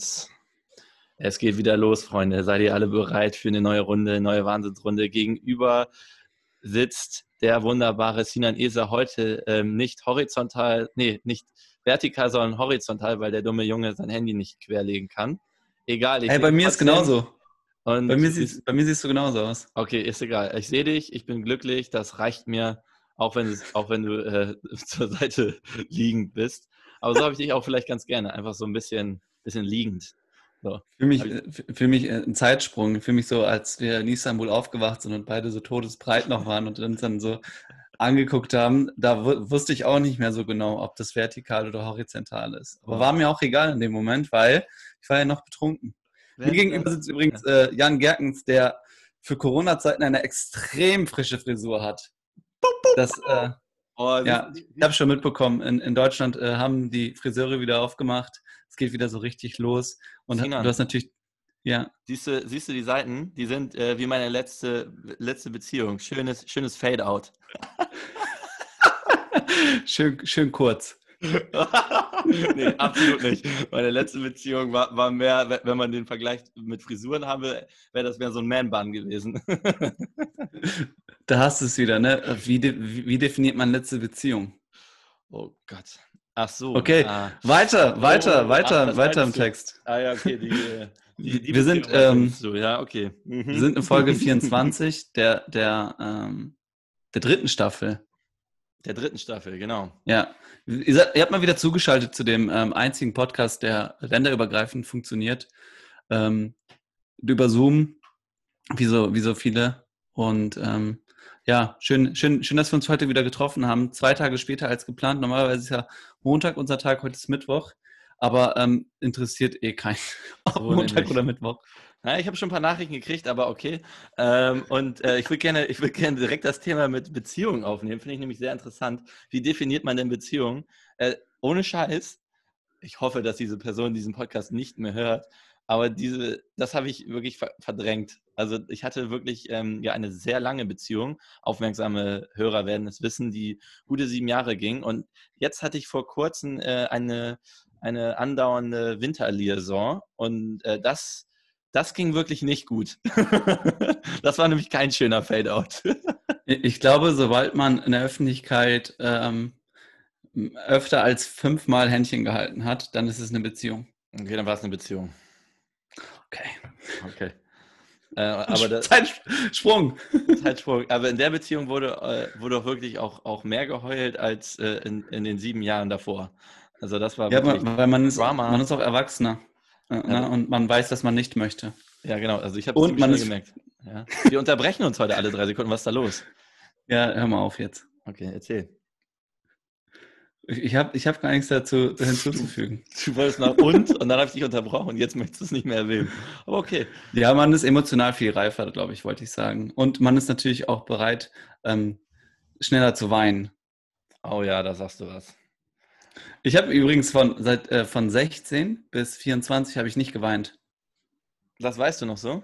Und es geht wieder los, Freunde. Seid ihr alle bereit für eine neue Runde, eine neue Wahnsinnsrunde? Gegenüber sitzt der wunderbare Sinan Eser heute ähm, nicht horizontal, nee, nicht vertikal, sondern horizontal, weil der dumme Junge sein Handy nicht querlegen kann. Egal. hey, bei mir ist genauso. Und bei, mir siehst, bei mir siehst du genauso aus. Okay, ist egal. Ich sehe dich, ich bin glücklich, das reicht mir, auch wenn, es, auch wenn du äh, zur Seite liegend bist. Aber so habe ich dich auch vielleicht ganz gerne, einfach so ein bisschen, bisschen liegend. So. Für mich, für mich äh, ein Zeitsprung, für mich so, als wir in Istanbul aufgewacht sind und beide so todesbreit noch waren und uns dann so angeguckt haben, da wusste ich auch nicht mehr so genau, ob das vertikal oder horizontal ist. Aber war mir auch egal in dem Moment, weil ich war ja noch betrunken. Mir gegenüber sitzt übrigens äh, Jan Gerkens, der für Corona-Zeiten eine extrem frische Frisur hat. Das, äh, oh, ja, ich habe schon mitbekommen, in, in Deutschland äh, haben die Friseure wieder aufgemacht. Es geht wieder so richtig los. Und du hast natürlich, ja. Siehst du, siehst du die Seiten? Die sind äh, wie meine letzte, letzte Beziehung. Schönes, schönes Fade-out. schön, schön kurz. nee, absolut nicht. Meine letzte Beziehung war, war mehr, wenn man den Vergleich mit Frisuren habe, wäre das mehr so ein Man-Bun gewesen. da hast du es wieder, ne? Wie, de wie definiert man letzte Beziehung? Oh Gott. Ach so. Okay, ah. weiter, weiter, oh, weiter, ach, weiter im Text. Ah ja, okay. Die, die, die wir sind, ähm, so, ja, okay. Mhm. Wir sind in Folge 24 der, der, ähm, der dritten Staffel. Der dritten Staffel, genau. Ja. Ihr, seid, ihr habt mal wieder zugeschaltet zu dem ähm, einzigen Podcast, der länderübergreifend funktioniert. Ähm, über Zoom, wie so, wie so viele. Und ähm, ja, schön, schön, schön, dass wir uns heute wieder getroffen haben. Zwei Tage später als geplant. Normalerweise ist ja Montag unser Tag, heute ist Mittwoch. Aber ähm, interessiert eh keinen, ob so Montag nämlich. oder Mittwoch. Ja, ich habe schon ein paar Nachrichten gekriegt, aber okay. Ähm, und äh, ich würde gerne, ich gerne direkt das Thema mit Beziehungen aufnehmen. Finde ich nämlich sehr interessant. Wie definiert man denn Beziehungen? Äh, ohne Scheiß. Ich hoffe, dass diese Person diesen Podcast nicht mehr hört. Aber diese, das habe ich wirklich verdrängt. Also ich hatte wirklich ähm, ja eine sehr lange Beziehung. Aufmerksame Hörer werden es wissen, die gute sieben Jahre ging. Und jetzt hatte ich vor kurzem äh, eine, eine andauernde Winterliaison. Und äh, das das ging wirklich nicht gut. das war nämlich kein schöner Fadeout. ich glaube, sobald man in der Öffentlichkeit ähm, öfter als fünfmal Händchen gehalten hat, dann ist es eine Beziehung. Okay, dann war es eine Beziehung. Okay. Okay. Äh, aber das, Zeitsprung. Zeitsprung. Aber in der Beziehung wurde, äh, wurde auch wirklich auch, auch mehr geheult als äh, in, in den sieben Jahren davor. Also das war ja, weil man ist, Drama. man ist auch Erwachsener. Ja. Ne? Und man weiß, dass man nicht möchte. Ja, genau. Also ich habe es man ist gemerkt. Ja. Wir unterbrechen uns heute alle drei Sekunden. Was ist da los? Ja, hör mal auf jetzt. Okay, erzähl. Ich habe ich hab gar nichts dazu hinzuzufügen. Du wolltest nach und und dann habe ich dich unterbrochen. Jetzt möchtest du es nicht mehr erwähnen. Aber okay. Ja, man ist emotional viel reifer, glaube ich, wollte ich sagen. Und man ist natürlich auch bereit, ähm, schneller zu weinen. Oh ja, da sagst du was. Ich habe übrigens von, seit, äh, von 16 bis 24 habe ich nicht geweint. Das weißt du noch so?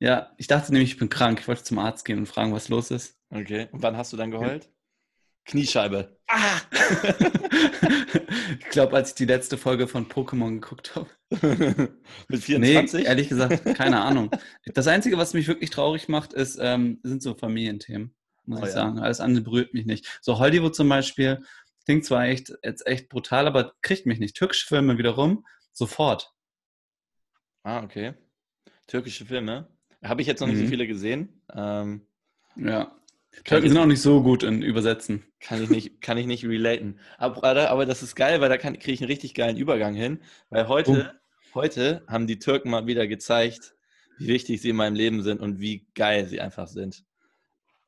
Ja, ich dachte nämlich, ich bin krank. Ich wollte zum Arzt gehen und fragen, was los ist. Okay. Und wann hast du dann geheult? Kniescheibe. Ah! ich glaube, als ich die letzte Folge von Pokémon geguckt habe. Mit 24? Nee, ehrlich gesagt, keine Ahnung. Das Einzige, was mich wirklich traurig macht, ist, ähm, sind so Familienthemen, muss oh, ich ja. sagen. Alles andere berührt mich nicht. So Hollywood zum Beispiel, Klingt zwar echt, jetzt echt brutal, aber kriegt mich nicht. Türkische Filme wiederum, sofort. Ah, okay. Türkische Filme. Habe ich jetzt noch nicht mhm. so viele gesehen. Ähm, ja. Türken sind auch nicht so gut in Übersetzen. Kann ich nicht, kann ich nicht relaten. Aber, aber das ist geil, weil da kriege ich einen richtig geilen Übergang hin. Weil heute, uh. heute haben die Türken mal wieder gezeigt, wie wichtig sie in meinem Leben sind und wie geil sie einfach sind.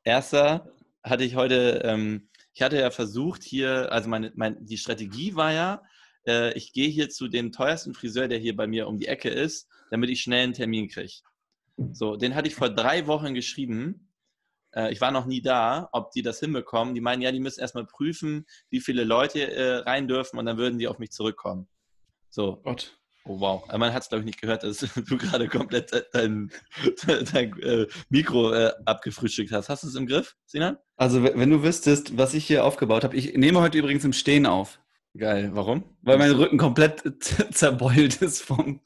Erster hatte ich heute ähm, ich hatte ja versucht hier, also meine, meine, die Strategie war ja, äh, ich gehe hier zu dem teuersten Friseur, der hier bei mir um die Ecke ist, damit ich schnell einen Termin kriege. So, den hatte ich vor drei Wochen geschrieben. Äh, ich war noch nie da, ob die das hinbekommen. Die meinen, ja, die müssen erstmal prüfen, wie viele Leute äh, rein dürfen und dann würden die auf mich zurückkommen. So. Gott. Oh wow, man hat es glaube ich nicht gehört, dass du gerade komplett dein, dein äh, Mikro äh, abgefrühstückt hast. Hast du es im Griff, Sinan? Also wenn du wüsstest, was ich hier aufgebaut habe, ich nehme heute übrigens im Stehen auf. Geil. Warum? Weil mein Rücken komplett zerbeult ist vom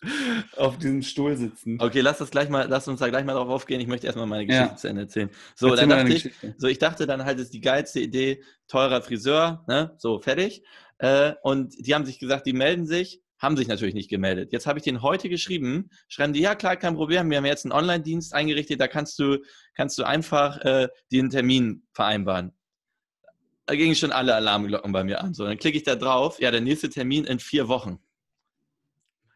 auf diesem Stuhl sitzen. Okay, lass das gleich mal, lass uns da gleich mal drauf aufgehen. Ich möchte erstmal meine Geschichte ja. zu Ende erzählen. So, Erzähl dann dachte ich, so ich dachte dann halt, ist die geilste Idee, teurer Friseur, ne? So, fertig. Äh, und die haben sich gesagt, die melden sich, haben sich natürlich nicht gemeldet. Jetzt habe ich den heute geschrieben, schreiben die, ja klar, kein Problem, wir haben jetzt einen Online-Dienst eingerichtet, da kannst du, kannst du einfach äh, den Termin vereinbaren da gingen schon alle Alarmglocken bei mir an. So, dann klicke ich da drauf, ja, der nächste Termin in vier Wochen.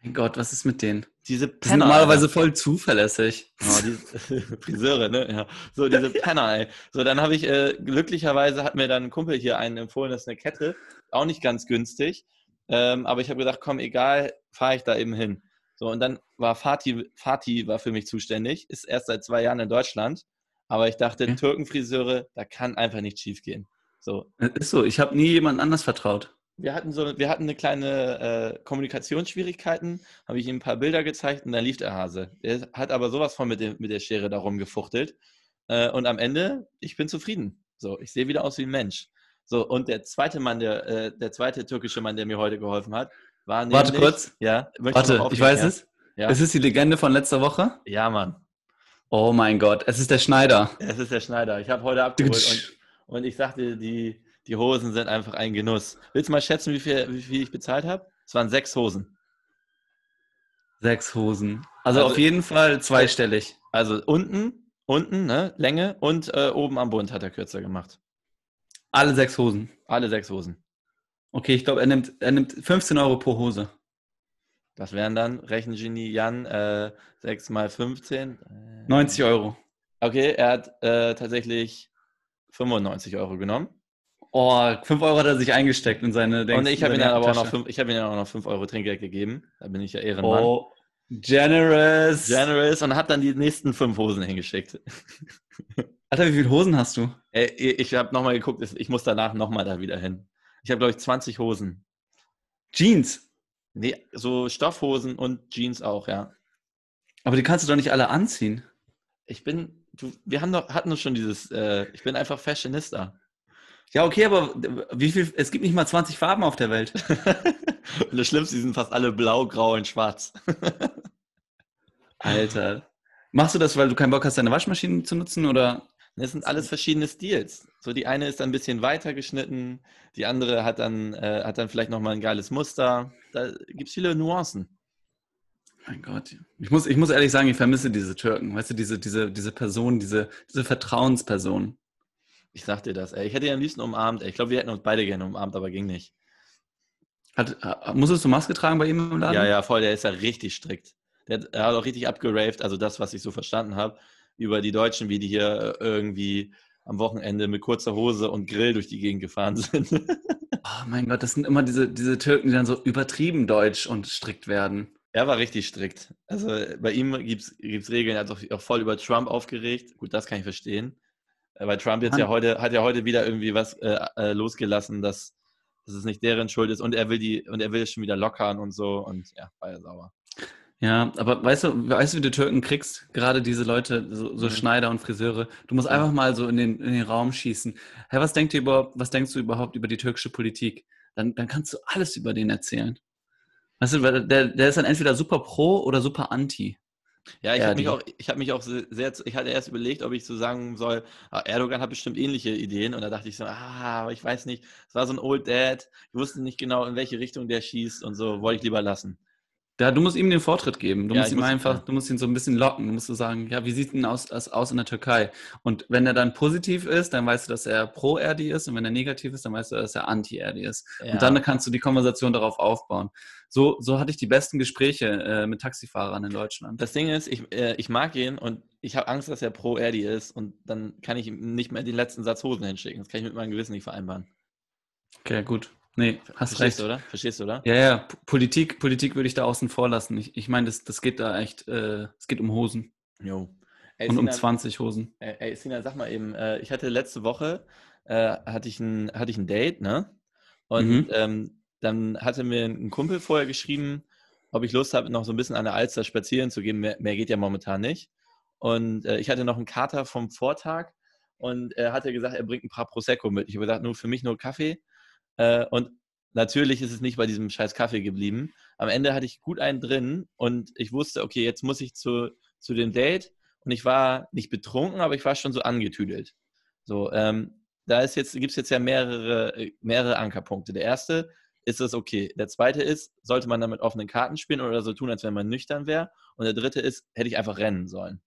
Mein Gott, was ist mit denen? Diese Penner. Die sind normalerweise voll zuverlässig. Oh, diese Friseure, ne? Ja. So, diese Penner, ey. So, dann habe ich, äh, glücklicherweise hat mir dann ein Kumpel hier einen empfohlen, das ist eine Kette, auch nicht ganz günstig. Ähm, aber ich habe gedacht, komm, egal, fahre ich da eben hin. So, und dann war Fatih, Fatih war für mich zuständig, ist erst seit zwei Jahren in Deutschland. Aber ich dachte, okay. Türkenfriseure, da kann einfach nicht schief gehen. So. Ist so, ich habe nie jemand anders vertraut. Wir hatten so, wir hatten eine kleine äh, Kommunikationsschwierigkeiten, habe ich ihm ein paar Bilder gezeigt und dann lief der Hase. Der hat aber sowas von mit, dem, mit der Schere darum gefuchtelt. Äh, und am Ende, ich bin zufrieden. So, ich sehe wieder aus wie ein Mensch. So, und der zweite Mann, der, äh, der zweite türkische Mann, der mir heute geholfen hat, war nämlich, Warte kurz. Ja, Warte, ich weiß ja. es. Ja. Ist es die Legende von letzter Woche? Ja, Mann. Oh mein Gott, es ist der Schneider. Es ist der Schneider. Ich habe heute abgeholt und ich sagte, die, die Hosen sind einfach ein Genuss. Willst du mal schätzen, wie viel, wie viel ich bezahlt habe? Es waren sechs Hosen. Sechs Hosen. Also, also auf jeden Fall zweistellig. Also unten, unten, ne, Länge und äh, oben am Bund hat er kürzer gemacht. Alle sechs Hosen. Alle sechs Hosen. Okay, ich glaube, er nimmt, er nimmt 15 Euro pro Hose. Das wären dann, Rechengenie Jan, äh, 6 mal 15. Äh, 90 Euro. Okay, er hat äh, tatsächlich 95 Euro genommen. Oh, 5 Euro hat er sich eingesteckt in seine Denkst, Und ich habe ihm dann aber auch noch 5, ich habe ihm dann auch noch 5 Euro Trinkgeld gegeben. Da bin ich ja Ehrenmann. Oh, generous. Generous und hat dann die nächsten 5 Hosen hingeschickt. Alter, wie viele Hosen hast du? Ich habe nochmal geguckt, ich muss danach nochmal da wieder hin. Ich habe, glaube ich, 20 Hosen. Jeans? Nee, so Stoffhosen und Jeans auch, ja. Aber die kannst du doch nicht alle anziehen. Ich bin du, wir haben doch, hatten doch schon dieses, äh, ich bin einfach Fashionista. Ja, okay, aber wie viel, es gibt nicht mal 20 Farben auf der Welt. und das Schlimmste, die sind fast alle blau, grau und schwarz. Alter. Machst du das, weil du keinen Bock hast, deine Waschmaschine zu nutzen oder? Das sind alles verschiedene Stils. So die eine ist dann ein bisschen weiter geschnitten, die andere hat dann, äh, hat dann vielleicht nochmal ein geiles Muster. Da gibt es viele Nuancen. Mein Gott. Ich muss, ich muss ehrlich sagen, ich vermisse diese Türken. Weißt du, diese, diese, diese Person, diese, diese Vertrauensperson. Ich sag dir das, ey. Ich hätte ihn am liebsten umarmt, ey. Ich glaube, wir hätten uns beide gerne umarmt, aber ging nicht. Hat, musstest du Maske tragen bei ihm im Laden? Ja, ja, voll. Der ist ja richtig strikt. Der hat, er hat auch richtig abgeraved, also das, was ich so verstanden habe, über die Deutschen, wie die hier irgendwie am Wochenende mit kurzer Hose und Grill durch die Gegend gefahren sind. oh mein Gott, das sind immer diese, diese Türken, die dann so übertrieben deutsch und strikt werden. Er war richtig strikt. Also bei ihm gibt es Regeln, er hat sich auch voll über Trump aufgeregt. Gut, das kann ich verstehen. Äh, weil Trump jetzt ja heute, hat ja heute wieder irgendwie was äh, äh, losgelassen, dass, dass es nicht deren Schuld ist und er will die, und er will es schon wieder lockern und so und ja, war ja sauer. Ja, aber weißt du, weißt du, wie du Türken kriegst? Gerade diese Leute, so, so mhm. Schneider und Friseure. Du musst einfach mal so in den, in den Raum schießen. Hey, was denkt ihr überhaupt, was denkst du überhaupt über die türkische Politik? Dann, dann kannst du alles über den erzählen. Weißt du, der, der ist dann entweder super pro oder super anti. Ja, ich habe mich, auch, hab mich auch sehr, ich hatte erst überlegt, ob ich so sagen soll, ah, Erdogan hat bestimmt ähnliche Ideen und da dachte ich so, ah, ich weiß nicht, es war so ein Old Dad, ich wusste nicht genau, in welche Richtung der schießt und so, wollte ich lieber lassen. Ja, du musst ihm den Vortritt geben. Du ja, musst ihm muss einfach, du musst ihn so ein bisschen locken. Du musst so sagen, ja, wie sieht denn aus, aus in der Türkei? Und wenn er dann positiv ist, dann weißt du, dass er pro Erdi ist. Und wenn er negativ ist, dann weißt du, dass er anti Erdi ist. Ja. Und dann kannst du die Konversation darauf aufbauen. So, so hatte ich die besten Gespräche äh, mit Taxifahrern in Deutschland. Das Ding ist, ich, äh, ich mag ihn und ich habe Angst, dass er pro Erdi ist. Und dann kann ich ihm nicht mehr den letzten Satz Hosen hinschicken. Das kann ich mit meinem Gewissen nicht vereinbaren. Okay, gut. Nee, hast Verstehst recht. oder? Verstehst du, oder? Ja, ja, Politik, Politik würde ich da außen vor lassen. Ich, ich meine, das, das geht da echt, äh, es geht um Hosen. Jo. Ey, Und Sina, um 20 Hosen. Ey, Sina, sag mal eben, äh, ich hatte letzte Woche, äh, hatte, ich ein, hatte ich ein Date, ne? Und mhm. ähm, dann hatte mir ein Kumpel vorher geschrieben, ob ich Lust habe, noch so ein bisschen an der Alster spazieren zu gehen. Mehr, mehr geht ja momentan nicht. Und äh, ich hatte noch einen Kater vom Vortag und er hatte gesagt, er bringt ein paar Prosecco mit. Ich habe gesagt, nur für mich nur Kaffee. Äh, und natürlich ist es nicht bei diesem scheiß Kaffee geblieben. Am Ende hatte ich gut einen drin und ich wusste, okay, jetzt muss ich zu, zu dem Date und ich war nicht betrunken, aber ich war schon so angetüdelt. So, ähm, da jetzt, gibt es jetzt ja mehrere, mehrere Ankerpunkte. Der erste ist es okay. Der zweite ist, sollte man damit offenen Karten spielen oder so tun, als wenn man nüchtern wäre. Und der dritte ist, hätte ich einfach rennen sollen.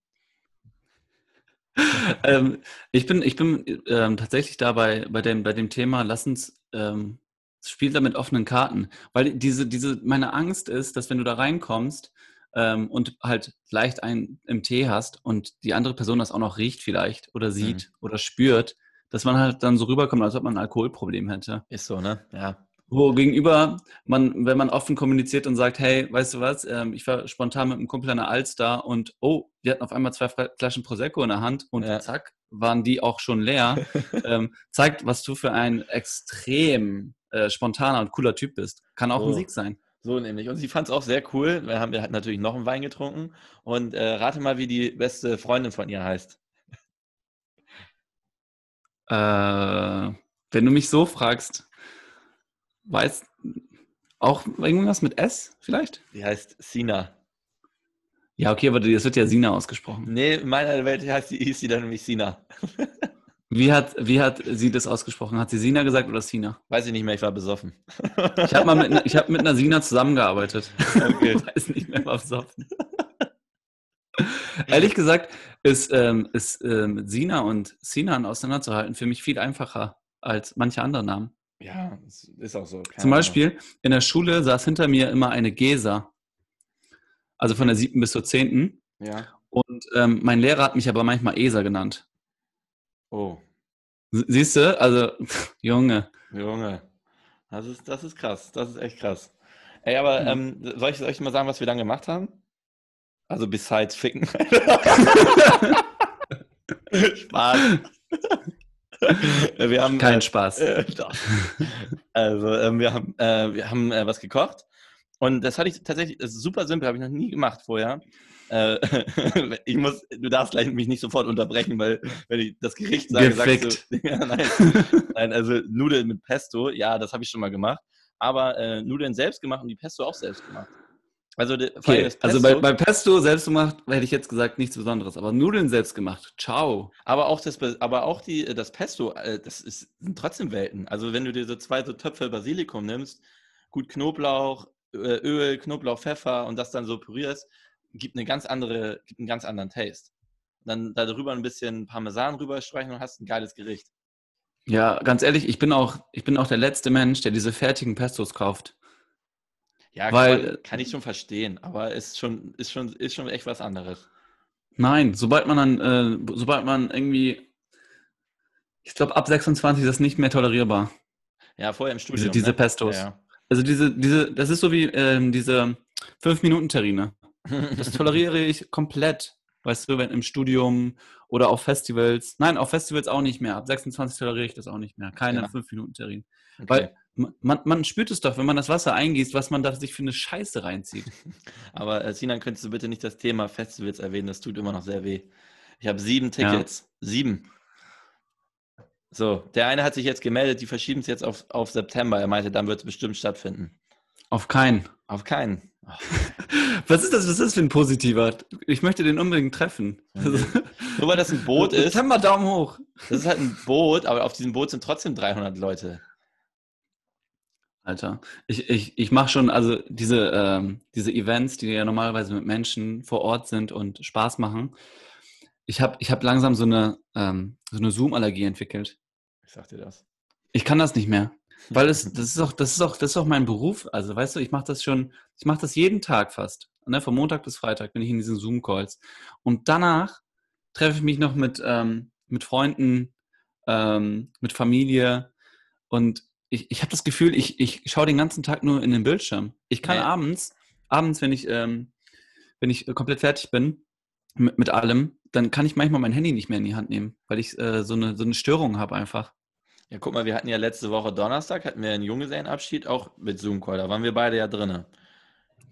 ähm, ich bin, ich bin ähm, tatsächlich dabei bei dem, bei dem Thema, lass uns ähm, spiel da mit offenen Karten. Weil diese, diese, meine Angst ist, dass wenn du da reinkommst ähm, und halt leicht einen im Tee hast und die andere Person das auch noch riecht vielleicht oder sieht mhm. oder spürt, dass man halt dann so rüberkommt, als ob man ein Alkoholproblem hätte. Ist so, ne? Ja. Wo gegenüber man, wenn man offen kommuniziert und sagt, hey, weißt du was, ähm, ich war spontan mit einem Kumpel an der Alster und oh, die hatten auf einmal zwei Flaschen Prosecco in der Hand und ja. zack, waren die auch schon leer, ähm, zeigt, was du für ein extrem äh, spontaner und cooler Typ bist. Kann auch so. ein Sieg sein. So nämlich. Und sie fand es auch sehr cool. Wir haben wir halt natürlich noch einen Wein getrunken. Und äh, rate mal, wie die beste Freundin von ihr heißt. Äh, wenn du mich so fragst, Weiß auch irgendwas mit S vielleicht? Die heißt Sina. Ja, okay, aber das wird ja Sina ausgesprochen. Nee, in meiner Welt heißt die, hieß sie dann nämlich Sina. Wie hat, wie hat sie das ausgesprochen? Hat sie Sina gesagt oder Sina? Weiß ich nicht mehr, ich war besoffen. Ich habe mal mit, ich hab mit einer Sina zusammengearbeitet. Okay. Ich weiß nicht mehr, war besoffen. Ehrlich gesagt ist, ähm, ist ähm, Sina und Sinan auseinanderzuhalten für mich viel einfacher als manche andere Namen. Ja, ist auch so. Zum Beispiel in der Schule saß hinter mir immer eine Gesa. Also von der siebten bis zur zehnten. Ja. Und ähm, mein Lehrer hat mich aber manchmal Esa genannt. Oh. Siehst du? Also, Junge. Junge. Das ist, das ist krass. Das ist echt krass. Ey, aber ähm, soll, ich, soll ich mal sagen, was wir dann gemacht haben? Also, besides Ficken. Spaß. Wir haben keinen äh, Spaß. Äh, also äh, wir haben, äh, wir haben äh, was gekocht und das hatte ich tatsächlich, das ist super simpel, habe ich noch nie gemacht vorher. Äh, ich muss, du darfst gleich mich nicht sofort unterbrechen, weil wenn ich das Gericht sage, Gefickt. sagst du, ja, nein, nein, also Nudeln mit Pesto, ja, das habe ich schon mal gemacht, aber Nudeln selbst gemacht und die Pesto auch selbst gemacht. Also, okay. also bei, bei, Pesto selbst gemacht, hätte ich jetzt gesagt, nichts Besonderes. Aber Nudeln selbst gemacht, ciao. Aber auch das, aber auch die, das Pesto, äh, das ist, sind trotzdem Welten. Also wenn du dir so zwei so Töpfe Basilikum nimmst, gut Knoblauch, äh, Öl, Knoblauch, Pfeffer und das dann so pürierst, gibt eine ganz andere, gibt einen ganz anderen Taste. Dann darüber ein bisschen Parmesan rüberstreichen und hast ein geiles Gericht. Ja, ganz ehrlich, ich bin auch, ich bin auch der letzte Mensch, der diese fertigen Pestos kauft. Ja, Weil, kann, man, kann, ich schon verstehen, aber ist schon, ist schon, ist schon echt was anderes. Nein, sobald man dann, äh, sobald man irgendwie, ich glaube, ab 26 ist das nicht mehr tolerierbar. Ja, vorher im Studio. Diese, diese ne? Pestos. Ja, ja. Also diese, diese, das ist so wie ähm, diese 5-Minuten-Terrine. Das toleriere ich komplett. Weißt du, wenn im Studium oder auf Festivals. Nein, auf Festivals auch nicht mehr. Ab 26 toleriere ich das auch nicht mehr. Keine ja. 5-Minuten-Terrine. Okay. Weil man, man, spürt es doch, wenn man das Wasser eingießt, was man da sich für eine Scheiße reinzieht. Aber äh, Sinan, könntest du bitte nicht das Thema Festivals erwähnen? Das tut immer noch sehr weh. Ich habe sieben Tickets. Ja. Sieben. So, der eine hat sich jetzt gemeldet, die verschieben es jetzt auf, auf September. Er meinte, dann wird es bestimmt stattfinden. Auf keinen. Auf keinen. Oh. Was ist das? Was ist das für ein positiver? Ich möchte den unbedingt treffen. Nur weil das ein Boot ist. September Daumen hoch. Das ist halt ein Boot, aber auf diesem Boot sind trotzdem 300 Leute. Alter. Ich, ich, ich mache schon, also diese, ähm, diese Events, die ja normalerweise mit Menschen vor Ort sind und Spaß machen. Ich habe ich hab langsam so eine, ähm, so eine Zoom-Allergie entwickelt. Ich sag dir das. Ich kann das nicht mehr. Weil es, das ist auch, das ist auch, das ist auch mein Beruf. Also weißt du, ich mache das schon, ich mache das jeden Tag fast. Ne? Von Montag bis Freitag bin ich in diesen Zoom-Calls. Und danach treffe ich mich noch mit, ähm, mit Freunden, ähm, mit Familie und ich, ich habe das Gefühl, ich, ich schaue den ganzen Tag nur in den Bildschirm. Ich kann ja. abends, abends, wenn ich, ähm, wenn ich komplett fertig bin mit, mit allem, dann kann ich manchmal mein Handy nicht mehr in die Hand nehmen, weil ich äh, so, eine, so eine Störung habe einfach. Ja, guck mal, wir hatten ja letzte Woche Donnerstag, hatten wir einen Junggesellenabschied, auch mit Zoom-Call, da waren wir beide ja drin.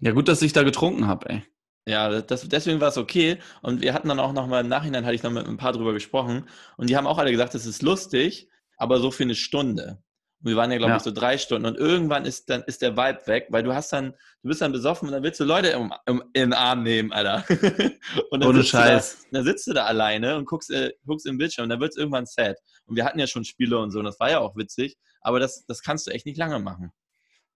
Ja, gut, dass ich da getrunken habe, ey. Ja, das, deswegen war es okay. Und wir hatten dann auch noch mal im Nachhinein, hatte ich noch mit ein paar drüber gesprochen. Und die haben auch alle gesagt, das ist lustig, aber so für eine Stunde. Wir waren ja, glaube ja. ich, so drei Stunden und irgendwann ist dann ist der Vibe weg, weil du hast dann, du bist dann besoffen und dann willst du Leute im, im, in den Arm nehmen, Alter. und dann Ohne Scheiß. Da, dann sitzt du da alleine und guckst, äh, guckst im Bildschirm und dann wird es irgendwann sad. Und wir hatten ja schon Spiele und so und das war ja auch witzig, aber das, das kannst du echt nicht lange machen.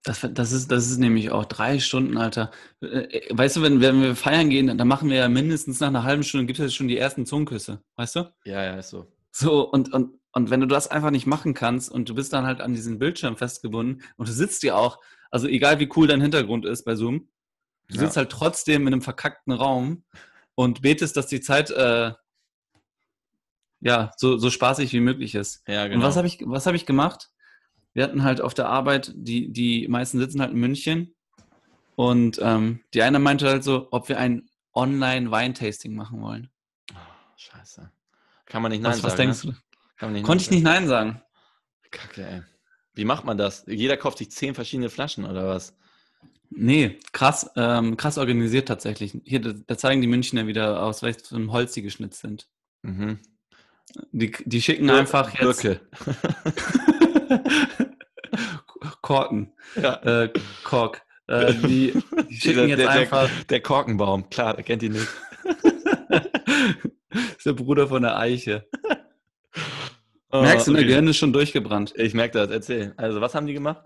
Das, das, ist, das ist nämlich auch drei Stunden, Alter. Äh, weißt du, wenn, wenn wir feiern gehen, dann machen wir ja mindestens nach einer halben Stunde, gibt es ja schon die ersten Zungenküsse, weißt du? Ja, ja, ist so. So, und, und, und wenn du das einfach nicht machen kannst und du bist dann halt an diesen Bildschirm festgebunden und du sitzt dir auch, also egal wie cool dein Hintergrund ist bei Zoom, du ja. sitzt halt trotzdem in einem verkackten Raum und betest, dass die Zeit äh, ja so, so spaßig wie möglich ist. Ja, genau. Und was habe ich, was hab ich gemacht? Wir hatten halt auf der Arbeit, die, die meisten sitzen halt in München und ähm, die eine meinte halt so, ob wir ein Online-Weintasting machen wollen. Oh, scheiße. Kann man nicht Nein was, sagen. Was denkst ne? du? Konnte ich nicht Nein sagen. Kacke, ey. Wie macht man das? Jeder kauft sich zehn verschiedene Flaschen oder was? Nee, krass, ähm, krass organisiert tatsächlich. Hier, da zeigen die Münchner wieder aus, weil so ein Holz die geschnitzt sind. Mhm. Die, die schicken Bir einfach jetzt. Birke. Korken. Ja. Äh, Kork. Äh, die, die, schicken jetzt der, einfach. Der, der Korkenbaum, klar, kennt ihr nicht. ist der Bruder von der Eiche. Oh, Merkst du, okay. dein Gehirn ist schon durchgebrannt. Ich merke das, erzähl. Also, was haben die gemacht?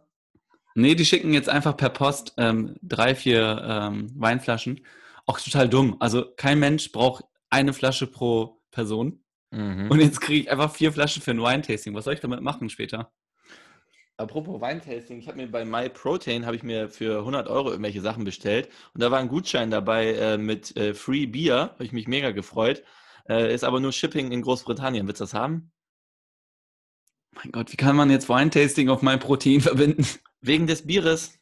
Nee, die schicken jetzt einfach per Post ähm, drei, vier ähm, Weinflaschen. Auch total dumm. Also, kein Mensch braucht eine Flasche pro Person. Mhm. Und jetzt kriege ich einfach vier Flaschen für ein Weintasting. Was soll ich damit machen später? Apropos Weintasting, ich habe mir bei MyProtein habe ich mir für 100 Euro irgendwelche Sachen bestellt und da war ein Gutschein dabei äh, mit äh, Free Beer, habe ich mich mega gefreut. Äh, ist aber nur Shipping in Großbritannien. Willst du das haben? Mein Gott, wie kann man jetzt Weintasting auf mein Protein verbinden? Wegen des Bieres.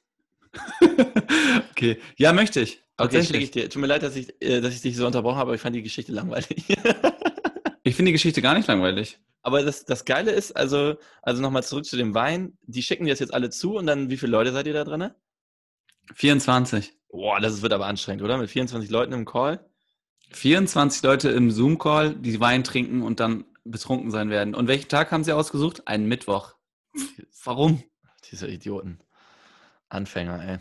okay, ja, möchte ich. Okay, schicke ich dir. Tut mir leid, dass ich, äh, dass ich dich so unterbrochen habe, aber ich fand die Geschichte langweilig. ich finde die Geschichte gar nicht langweilig. Aber das, das Geile ist, also, also nochmal zurück zu dem Wein, die schicken dir das jetzt alle zu und dann, wie viele Leute seid ihr da drin? 24. Boah, das wird aber anstrengend, oder? Mit 24 Leuten im Call? 24 Leute im Zoom-Call, die Wein trinken und dann betrunken sein werden. Und welchen Tag haben sie ausgesucht? Einen Mittwoch. Warum? Diese Idioten. Anfänger, ey.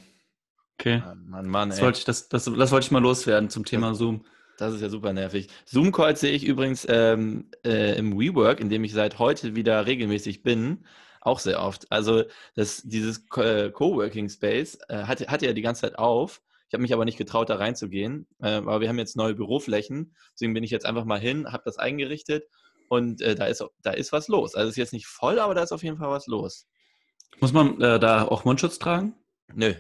Okay. Mann, Mann, das, wollte ich, das, das, das wollte ich mal loswerden zum Thema das, Zoom. Das ist ja super nervig. Zoom-Calls sehe ich übrigens ähm, äh, im WeWork, in dem ich seit heute wieder regelmäßig bin, auch sehr oft. Also das, dieses äh, Coworking Space äh, hatte, hatte ja die ganze Zeit auf ich habe mich aber nicht getraut, da reinzugehen. Äh, aber wir haben jetzt neue Büroflächen. Deswegen bin ich jetzt einfach mal hin, habe das eingerichtet und äh, da, ist, da ist was los. Also es ist jetzt nicht voll, aber da ist auf jeden Fall was los. Muss man äh, da auch Mundschutz tragen? Nö.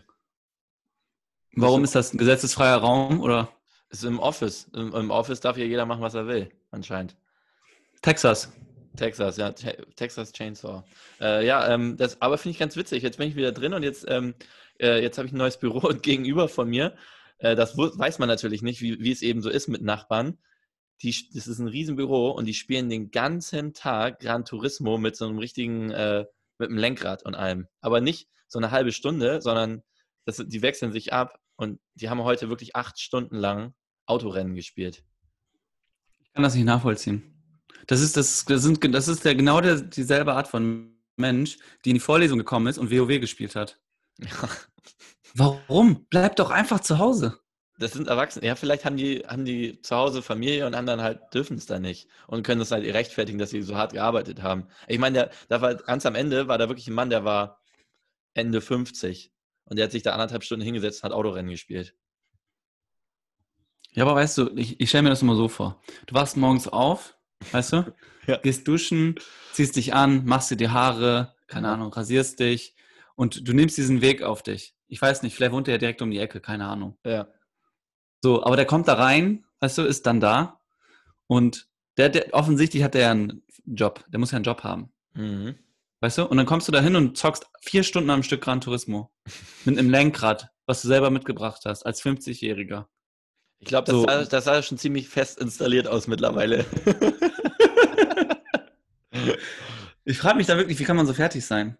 Warum ist das ein gesetzesfreier Raum oder? Es ist im Office. Im, Im, Office darf hier jeder machen, was er will, anscheinend. Texas. Texas, ja, Te Texas Chainsaw. Äh, ja, ähm, das, aber finde ich ganz witzig. Jetzt bin ich wieder drin und jetzt ähm, äh, jetzt habe ich ein neues Büro und gegenüber von mir, äh, das weiß man natürlich nicht, wie, wie es eben so ist mit Nachbarn. Die, das ist ein Riesenbüro und die spielen den ganzen Tag Gran Turismo mit so einem richtigen, äh, mit einem Lenkrad und allem. Aber nicht so eine halbe Stunde, sondern das, die wechseln sich ab und die haben heute wirklich acht Stunden lang Autorennen gespielt. Ich kann das nicht nachvollziehen. Das ist, das, das sind, das ist der, genau der, dieselbe Art von Mensch, die in die Vorlesung gekommen ist und WoW gespielt hat. Ja. Warum? Bleib doch einfach zu Hause. Das sind Erwachsene. Ja, vielleicht haben die, haben die zu Hause Familie und anderen halt dürfen es da nicht und können das halt rechtfertigen, dass sie so hart gearbeitet haben. Ich meine, der, da war ganz am Ende war da wirklich ein Mann, der war Ende 50 und der hat sich da anderthalb Stunden hingesetzt und hat Autorennen gespielt. Ja, aber weißt du, ich, ich stelle mir das immer so vor. Du wachst morgens auf, weißt du, ja. gehst duschen, ziehst dich an, machst dir die Haare, keine Ahnung, rasierst dich, und du nimmst diesen Weg auf dich. Ich weiß nicht, vielleicht wohnt er ja direkt um die Ecke, keine Ahnung. Ja. So, aber der kommt da rein, weißt du, ist dann da und der, der offensichtlich hat der ja einen Job, der muss ja einen Job haben. Mhm. Weißt du? Und dann kommst du da hin und zockst vier Stunden am Stück Gran Turismo. mit einem Lenkrad, was du selber mitgebracht hast, als 50-Jähriger. Ich glaube, das, so. sah, das sah schon ziemlich fest installiert aus mittlerweile. ich frage mich da wirklich, wie kann man so fertig sein?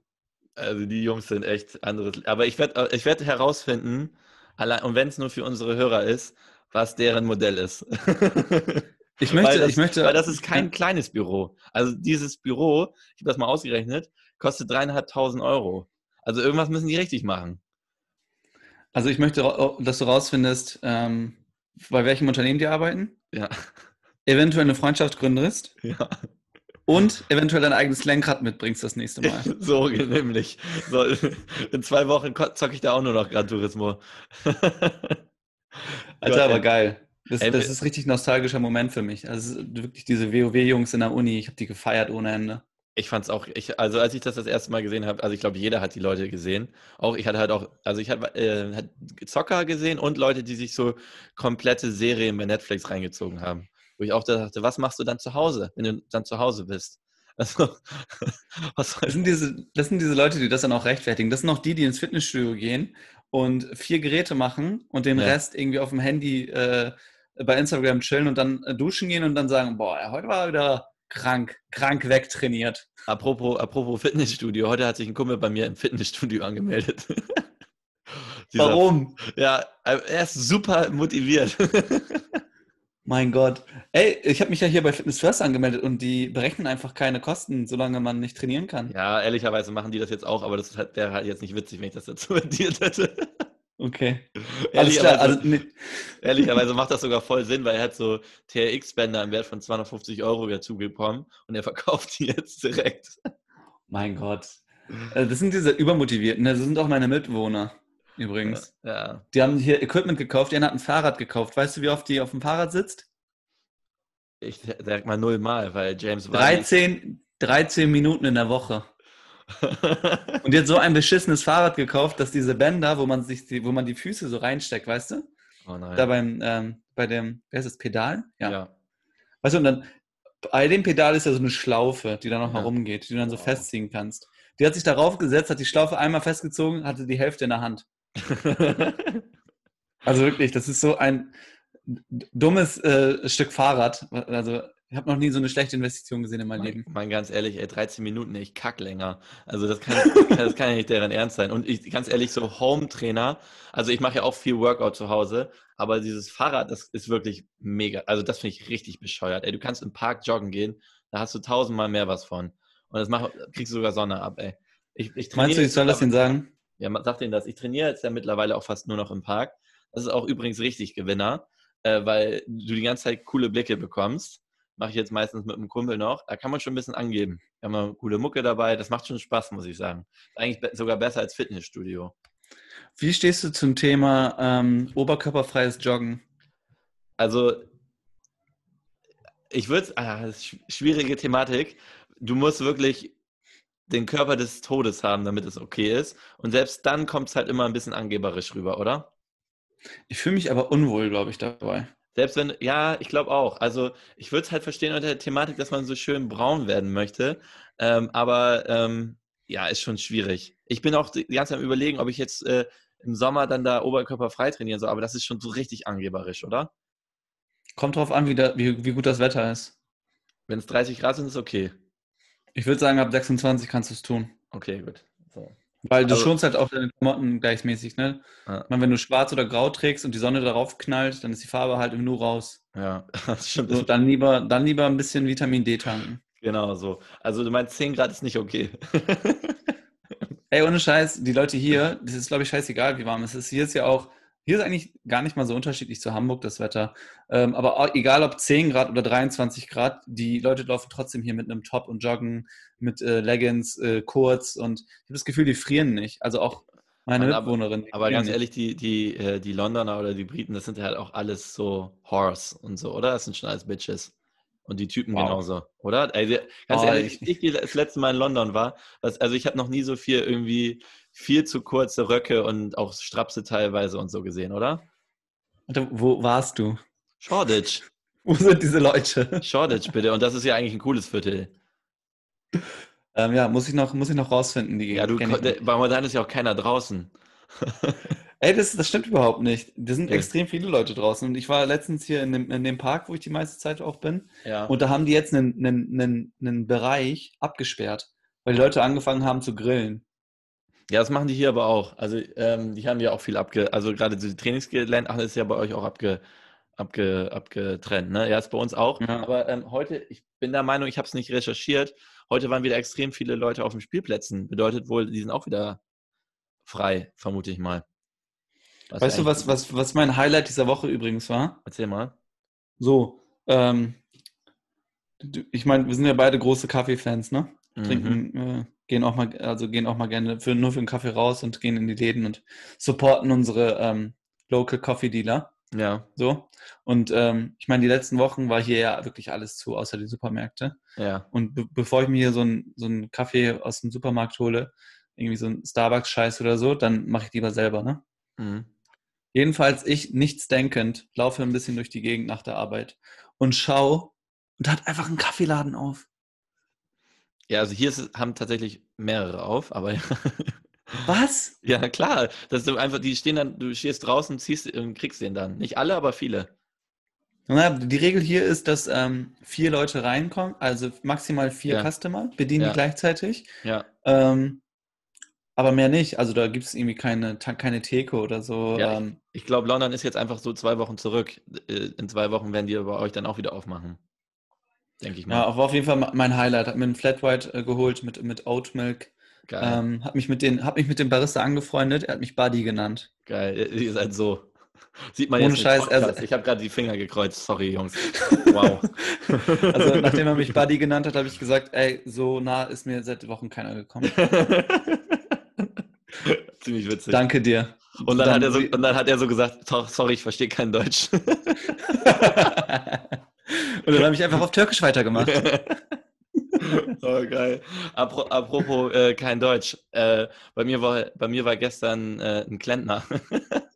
Also die Jungs sind echt anderes. Aber ich werde ich werd herausfinden, allein, und wenn es nur für unsere Hörer ist, was deren Modell ist. Ich möchte, das, ich möchte. Weil das ist kein kleines Büro. Also dieses Büro, ich habe das mal ausgerechnet, kostet dreieinhalbtausend Euro. Also irgendwas müssen die richtig machen. Also ich möchte, dass du rausfindest, ähm, bei welchem Unternehmen die arbeiten. Ja. Eventuell eine Freundschaft gründest. Ja. Und eventuell dein eigenes Lenkrad mitbringst das nächste Mal. so nämlich. So, in zwei Wochen zocke ich da auch nur noch Gran Turismo. Alter, aber geil. Das, das ist richtig nostalgischer Moment für mich. Also wirklich diese WoW-Jungs in der Uni, ich habe die gefeiert ohne Ende. Ich fand es auch, ich, also als ich das das erste Mal gesehen habe, also ich glaube, jeder hat die Leute gesehen. Auch ich hatte halt auch, also ich hatte äh, Zocker gesehen und Leute, die sich so komplette Serien bei Netflix reingezogen haben. Wo ich auch dachte, was machst du dann zu Hause, wenn du dann zu Hause bist? Also, was das, sind diese, das sind diese Leute, die das dann auch rechtfertigen. Das sind auch die, die ins Fitnessstudio gehen und vier Geräte machen und den ja. Rest irgendwie auf dem Handy äh, bei Instagram chillen und dann äh, duschen gehen und dann sagen, boah, heute war wieder krank, krank wegtrainiert. Apropos, apropos Fitnessstudio, heute hat sich ein Kumpel bei mir im Fitnessstudio angemeldet. Warum? Ja, er ist super motiviert. Mein Gott. Ey, ich habe mich ja hier bei Fitness First angemeldet und die berechnen einfach keine Kosten, solange man nicht trainieren kann. Ja, ehrlicherweise machen die das jetzt auch, aber das wäre halt jetzt nicht witzig, wenn ich das dazu addiert hätte. Okay. Ehrlicherweise, also, nee. ehrlicherweise macht das sogar voll Sinn, weil er hat so TRX-Bänder im Wert von 250 Euro dazu bekommen und er verkauft die jetzt direkt. Mein Gott. Äh, das sind diese Übermotivierten, das sind auch meine Mitwohner übrigens. Ja. Die haben hier Equipment gekauft, die hat ein Fahrrad gekauft. Weißt du, wie oft die auf dem Fahrrad sitzt? Ich sag mal null Mal, weil James 13, 13 Minuten in der Woche. und die hat so ein beschissenes Fahrrad gekauft, dass diese Bänder, wo man sich die, wo man die Füße so reinsteckt, weißt du? Oh nein. Da beim, ähm, bei dem, wer ist das, Pedal? Ja. ja. Weißt du, und dann bei dem Pedal ist ja so eine Schlaufe, die dann noch ja. rumgeht, die du dann so wow. festziehen kannst. Die hat sich darauf gesetzt, hat die Schlaufe einmal festgezogen, hatte die Hälfte in der Hand. also wirklich, das ist so ein dummes äh, Stück Fahrrad. Also ich habe noch nie so eine schlechte Investition gesehen in meinem mein, Leben. Mein ganz ehrlich, ey, 13 Minuten, ich kack länger. Also das kann, das kann ja nicht deren Ernst sein. Und ich, ganz ehrlich, so Home-Trainer, also ich mache ja auch viel Workout zu Hause, aber dieses Fahrrad, das ist wirklich mega. Also das finde ich richtig bescheuert. Ey, du kannst im Park joggen gehen, da hast du tausendmal mehr was von. Und das mach, kriegst du sogar Sonne ab, ey. Ich, ich Meinst du, ich soll das denn sagen? Ja, sag denen das. Ich trainiere jetzt ja mittlerweile auch fast nur noch im Park. Das ist auch übrigens richtig Gewinner, äh, weil du die ganze Zeit coole Blicke bekommst mache ich jetzt meistens mit einem Kumpel noch. Da kann man schon ein bisschen angeben. Da haben wir coole Mucke dabei. Das macht schon Spaß, muss ich sagen. Eigentlich sogar besser als Fitnessstudio. Wie stehst du zum Thema ähm, oberkörperfreies Joggen? Also, ich würde, ah, schwierige Thematik. Du musst wirklich den Körper des Todes haben, damit es okay ist. Und selbst dann kommt es halt immer ein bisschen angeberisch rüber, oder? Ich fühle mich aber unwohl, glaube ich, dabei. Selbst wenn, ja, ich glaube auch. Also ich würde es halt verstehen unter der Thematik, dass man so schön braun werden möchte. Ähm, aber ähm, ja, ist schon schwierig. Ich bin auch die ganze Zeit am überlegen, ob ich jetzt äh, im Sommer dann da Oberkörper frei trainieren soll, aber das ist schon so richtig angeberisch, oder? Kommt drauf an, wie, da, wie, wie gut das Wetter ist. Wenn es 30 Grad sind, ist okay. Ich würde sagen, ab 26 kannst du es tun. Okay, gut. So. Weil du also, schonst halt auch deine Klamotten gleichmäßig, ne? Ja. Meine, wenn du schwarz oder grau trägst und die Sonne darauf knallt, dann ist die Farbe halt nur raus. Ja, das stimmt. So, dann, lieber, dann lieber ein bisschen Vitamin D tanken. Genau so. Also du meinst 10 Grad ist nicht okay. Ey, ohne Scheiß, die Leute hier, das ist glaube ich scheißegal, wie warm es ist. Hier ist ja auch hier ist eigentlich gar nicht mal so unterschiedlich zu Hamburg, das Wetter. Ähm, aber auch, egal ob 10 Grad oder 23 Grad, die Leute laufen trotzdem hier mit einem Top und joggen, mit äh, Leggings äh, kurz und ich habe das Gefühl, die frieren nicht. Also auch meine Mann, Mitwohnerin. Aber, aber ganz ehrlich, die, die, äh, die Londoner oder die Briten, das sind halt auch alles so Horse und so, oder? Das sind schon alles Bitches. Und die Typen wow. genauso, oder? Also, ganz oh, ehrlich, ich, ich das letzte Mal in London war, was, also ich habe noch nie so viel irgendwie viel zu kurze Röcke und auch Strapse teilweise und so gesehen, oder? Wo warst du? Shoreditch. Wo sind diese Leute? Shoreditch, bitte. Und das ist ja eigentlich ein cooles Viertel. Ähm, ja, muss ich noch, muss ich noch rausfinden. Die ja, du, bei Modern ist ja auch keiner draußen. Ey, das, das stimmt überhaupt nicht. Da sind ja. extrem viele Leute draußen. Und ich war letztens hier in dem, in dem Park, wo ich die meiste Zeit auch bin. Ja. Und da haben die jetzt einen, einen, einen, einen Bereich abgesperrt, weil die Leute angefangen haben zu grillen. Ja, das machen die hier aber auch. Also ähm, die haben ja auch viel abge... Also gerade die Trainingsgelände, ach, das ist ja bei euch auch abge, abge, abgetrennt. Ne? Ja, ist bei uns auch. Ja. Aber ähm, heute, ich bin der Meinung, ich habe es nicht recherchiert heute waren wieder extrem viele Leute auf den Spielplätzen. Bedeutet wohl, die sind auch wieder frei, vermute ich mal. Was weißt du, was, was, was mein Highlight dieser Woche übrigens war? Erzähl mal. So, ähm, ich meine, wir sind ja beide große Kaffeefans, ne? Mhm. Trinken, äh, gehen auch mal, also gehen auch mal gerne für, nur für einen Kaffee raus und gehen in die Läden und supporten unsere ähm, Local Coffee Dealer. Ja. So. Und ähm, ich meine, die letzten Wochen war hier ja wirklich alles zu, außer die Supermärkte. Ja. Und be bevor ich mir hier so einen so Kaffee aus dem Supermarkt hole, irgendwie so ein Starbucks-Scheiß oder so, dann mache ich lieber selber, ne? Mhm. Jedenfalls ich, nichts denkend, laufe ein bisschen durch die Gegend nach der Arbeit und schau und hat einfach einen Kaffeeladen auf. Ja, also hier ist, haben tatsächlich mehrere auf, aber Was? Ja, klar. Das ist einfach, die stehen dann, du stehst draußen, ziehst und kriegst den dann. Nicht alle, aber viele. Na, die Regel hier ist, dass ähm, vier Leute reinkommen, also maximal vier ja. Customer, bedienen ja. die gleichzeitig. Ja. Ähm, aber mehr nicht. Also da gibt es irgendwie keine, keine Theke oder so. Ja, ähm, ich, ich glaube, London ist jetzt einfach so zwei Wochen zurück. Äh, in zwei Wochen werden die bei euch dann auch wieder aufmachen. Denke ich mal. Ja, war auf jeden Fall mein Highlight. Hat mir einen Flat White äh, geholt mit, mit Oat Milk. Geil. Ähm, hab, mich mit den, hab mich mit dem Barista angefreundet. Er hat mich Buddy genannt. Geil, ihr seid so. Sieht man Ohne jetzt Scheiß, also, Ich habe gerade die Finger gekreuzt. Sorry, Jungs. Wow. also, nachdem er mich Buddy genannt hat, habe ich gesagt, ey, so nah ist mir seit Wochen keiner gekommen. Ziemlich witzig. Danke dir. Und dann, dann, hat, er so, und dann hat er so gesagt, sorry, ich verstehe kein Deutsch. und dann habe ich einfach auf Türkisch weitergemacht. oh, geil. Apropos äh, kein Deutsch. Äh, bei, mir war, bei mir war gestern äh, ein Klempner.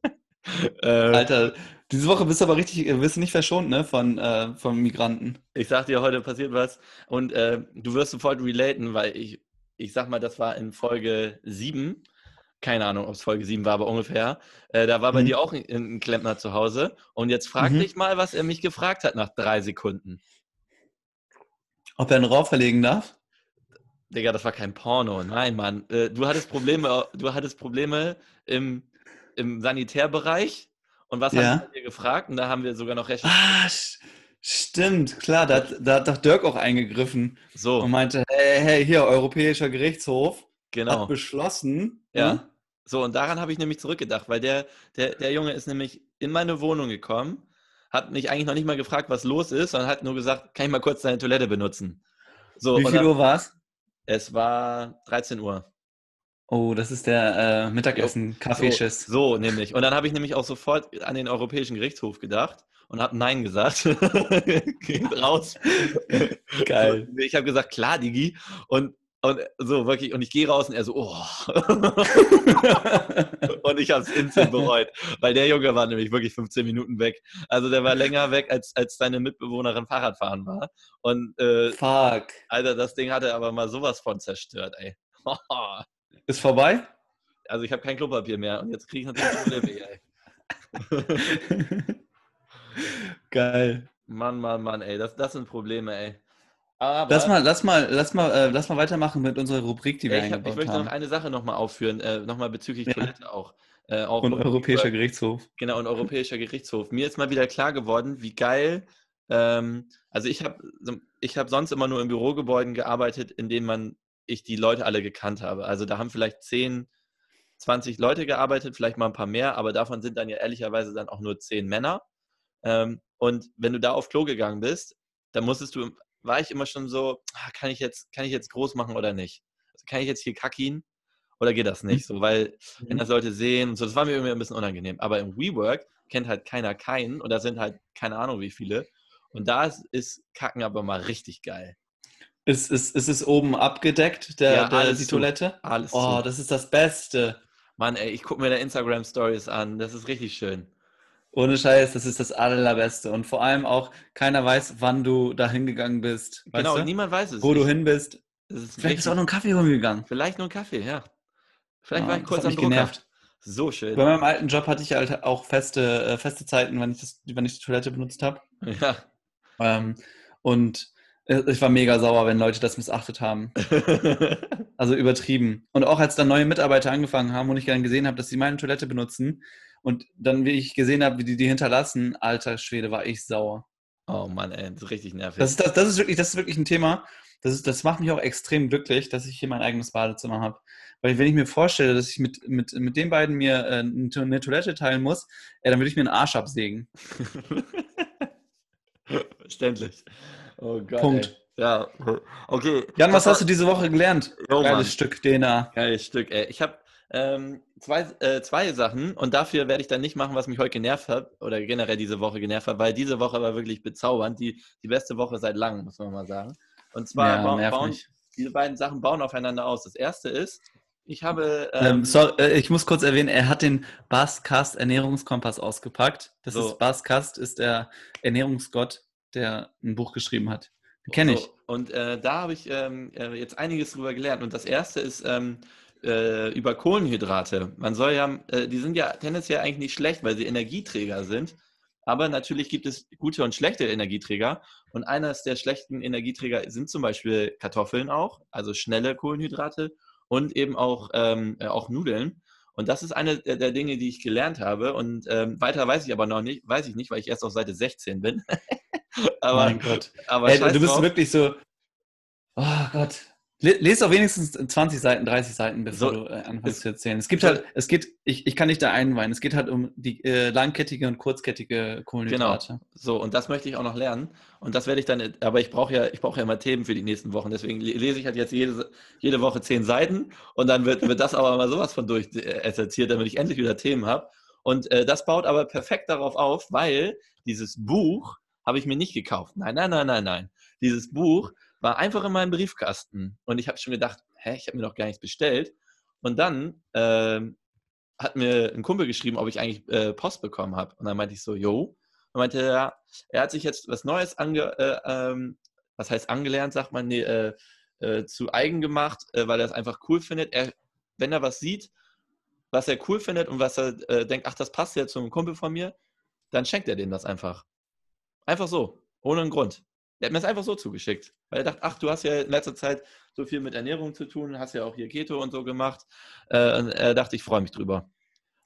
äh, Alter, diese Woche bist du aber richtig, bist du nicht verschont, ne, von, äh, von Migranten. Ich sag dir, heute passiert was und äh, du wirst sofort relaten, weil ich, ich sag mal, das war in Folge 7. Keine Ahnung, ob es Folge 7 war, aber ungefähr. Äh, da war bei mhm. dir auch ein, ein, Klempner zu Hause. Und jetzt frag mhm. dich mal, was er mich gefragt hat nach drei Sekunden. Ob er einen Rauf verlegen darf? Digga, das war kein Porno. Nein, Mann. Äh, du hattest Probleme, du hattest Probleme im, im Sanitärbereich. Und was ja. haben wir gefragt? Und da haben wir sogar noch recht. Ah, stimmt, klar, da, da hat doch Dirk auch eingegriffen. So. Und meinte, hey, hey, hier, Europäischer Gerichtshof genau. hat beschlossen. Ja. Hm? So, und daran habe ich nämlich zurückgedacht, weil der, der, der Junge ist nämlich in meine Wohnung gekommen hat mich eigentlich noch nicht mal gefragt, was los ist, sondern hat nur gesagt, kann ich mal kurz deine Toilette benutzen. So, Wie viel Uhr war es? Es war 13 Uhr. Oh, das ist der äh, Mittagessen-Kaffeeschiss. So, so, nämlich. Und dann habe ich nämlich auch sofort an den Europäischen Gerichtshof gedacht und habe Nein gesagt. Geht raus. Geil. Ich habe gesagt, klar, Digi. Und und so wirklich, und ich gehe raus und er so, oh. und ich habe es instant bereut, weil der Junge war nämlich wirklich 15 Minuten weg. Also der war länger weg, als, als seine Mitbewohnerin Fahrradfahren war. Und äh, Fuck. Alter, das Ding hatte aber mal sowas von zerstört, ey. Ist vorbei? Also ich habe kein Klopapier mehr und jetzt kriege ich natürlich Probleme, ey. Geil. Mann, Mann, Mann, ey, das, das sind Probleme, ey. Aber lass mal, lass mal, lass mal, äh, lass mal weitermachen mit unserer Rubrik, die wir ich, hab, ich möchte haben. noch eine Sache nochmal aufführen, äh, nochmal bezüglich ja. Toilette auch. Äh, auch und Europäischer über, Gerichtshof. Genau, und Europäischer Gerichtshof. Mir ist mal wieder klar geworden, wie geil. Ähm, also ich habe ich hab sonst immer nur in Bürogebäuden gearbeitet, in denen man ich die Leute alle gekannt habe. Also da haben vielleicht 10, 20 Leute gearbeitet, vielleicht mal ein paar mehr, aber davon sind dann ja ehrlicherweise dann auch nur 10 Männer. Ähm, und wenn du da auf Klo gegangen bist, dann musstest du war ich immer schon so, ah, kann ich jetzt, kann ich jetzt groß machen oder nicht? Also kann ich jetzt hier kackien oder geht das nicht? So, weil, wenn mhm. das Leute sehen und so, das war mir irgendwie ein bisschen unangenehm. Aber im WeWork kennt halt keiner keinen und da sind halt keine Ahnung wie viele. Und da ist, ist Kacken aber mal richtig geil. Ist, ist, ist es oben abgedeckt, der, ja, der die zu. Toilette? Alles Oh, zu. das ist das Beste. Mann, ey, ich gucke mir da Instagram-Stories an. Das ist richtig schön. Ohne Scheiß, das ist das Allerbeste. Und vor allem auch, keiner weiß, wann du da hingegangen bist. Genau, du? niemand weiß es. Wo ich, du hin bist. Vielleicht bist du auch nur einen Kaffee holen gegangen. Vielleicht nur einen Kaffee, ja. Vielleicht ja, war ich kurz am Drucker. genervt. So schön. Bei meinem alten Job hatte ich halt auch feste, äh, feste Zeiten, wenn ich, das, wenn ich die Toilette benutzt habe. Ja. Ähm, und ich war mega sauer, wenn Leute das missachtet haben. also übertrieben. Und auch als dann neue Mitarbeiter angefangen haben und ich dann gesehen habe, dass sie meine Toilette benutzen, und dann, wie ich gesehen habe, wie die die hinterlassen, alter Schwede, war ich sauer. Oh Mann, ey, das ist richtig nervig. Das ist, das, das ist, wirklich, das ist wirklich ein Thema. das, ist, das macht mich auch extrem glücklich, dass ich hier mein eigenes Badezimmer habe. Weil wenn ich mir vorstelle, dass ich mit, mit, mit den beiden mir äh, eine Toilette teilen muss, äh, dann würde ich mir einen Arsch absägen. Verständlich. Oh Gott. Punkt. Ey. Ja, okay. Jan, was hast du diese Woche gelernt? Oh, Geiles Mann. Stück DNA. Geiles Stück, ey. Ich habe ähm, zwei, äh, zwei Sachen und dafür werde ich dann nicht machen, was mich heute genervt hat oder generell diese Woche genervt hat, weil diese Woche war wirklich bezaubernd. Die, die beste Woche seit langem, muss man mal sagen. Und zwar ja, bauen, bauen diese beiden Sachen bauen aufeinander aus. Das erste ist, ich habe. Ähm, ähm, sorry, äh, ich muss kurz erwähnen, er hat den Baskast Ernährungskompass ausgepackt. Das so. ist Baskast, ist der Ernährungsgott, der ein Buch geschrieben hat. Kenne ich. So. Und äh, da habe ich ähm, äh, jetzt einiges drüber gelernt. Und das erste ist, ähm, äh, über Kohlenhydrate. Man soll ja, äh, die sind ja tendenziell eigentlich nicht schlecht, weil sie Energieträger sind. Aber natürlich gibt es gute und schlechte Energieträger. Und eines der schlechten Energieträger sind zum Beispiel Kartoffeln auch, also schnelle Kohlenhydrate und eben auch, ähm, äh, auch Nudeln. Und das ist eine der, Dinge, die ich gelernt habe. Und ähm, weiter weiß ich aber noch nicht, weiß ich nicht, weil ich erst auf Seite 16 bin. aber, mein Gott. Aber hey, du bist drauf. wirklich so, oh Gott, Lest auch wenigstens 20 Seiten, 30 Seiten, bevor so, du äh, anfängst zu erzählen. Es gibt halt, es geht, ich, ich kann nicht da einweihen, es geht halt um die äh, langkettige und kurzkettige Kohlenhydrate. Genau. So, und das möchte ich auch noch lernen. Und das werde ich dann, aber ich brauche ja, ich brauche ja immer Themen für die nächsten Wochen. Deswegen lese ich halt jetzt jede, jede Woche 10 Seiten und dann wird, wird das aber mal sowas von durch äh, exerziert, damit ich endlich wieder Themen habe. Und äh, das baut aber perfekt darauf auf, weil dieses Buch habe ich mir nicht gekauft. Nein, nein, nein, nein, nein. Dieses Buch war einfach in meinem Briefkasten. Und ich habe schon gedacht, hä, ich habe mir noch gar nichts bestellt. Und dann äh, hat mir ein Kumpel geschrieben, ob ich eigentlich äh, Post bekommen habe. Und dann meinte ich so, yo. Und meinte er, er hat sich jetzt was Neues ange, äh, ähm, was heißt angelernt, sagt man, nee, äh, äh, zu eigen gemacht, äh, weil er es einfach cool findet. Er, wenn er was sieht, was er cool findet und was er denkt, ach, das passt ja zu einem Kumpel von mir, dann schenkt er dem das einfach. Einfach so, ohne einen Grund. Der hat mir das einfach so zugeschickt. Weil er dachte, ach, du hast ja in letzter Zeit so viel mit Ernährung zu tun, hast ja auch hier Keto und so gemacht. Äh, und er dachte, ich freue mich drüber.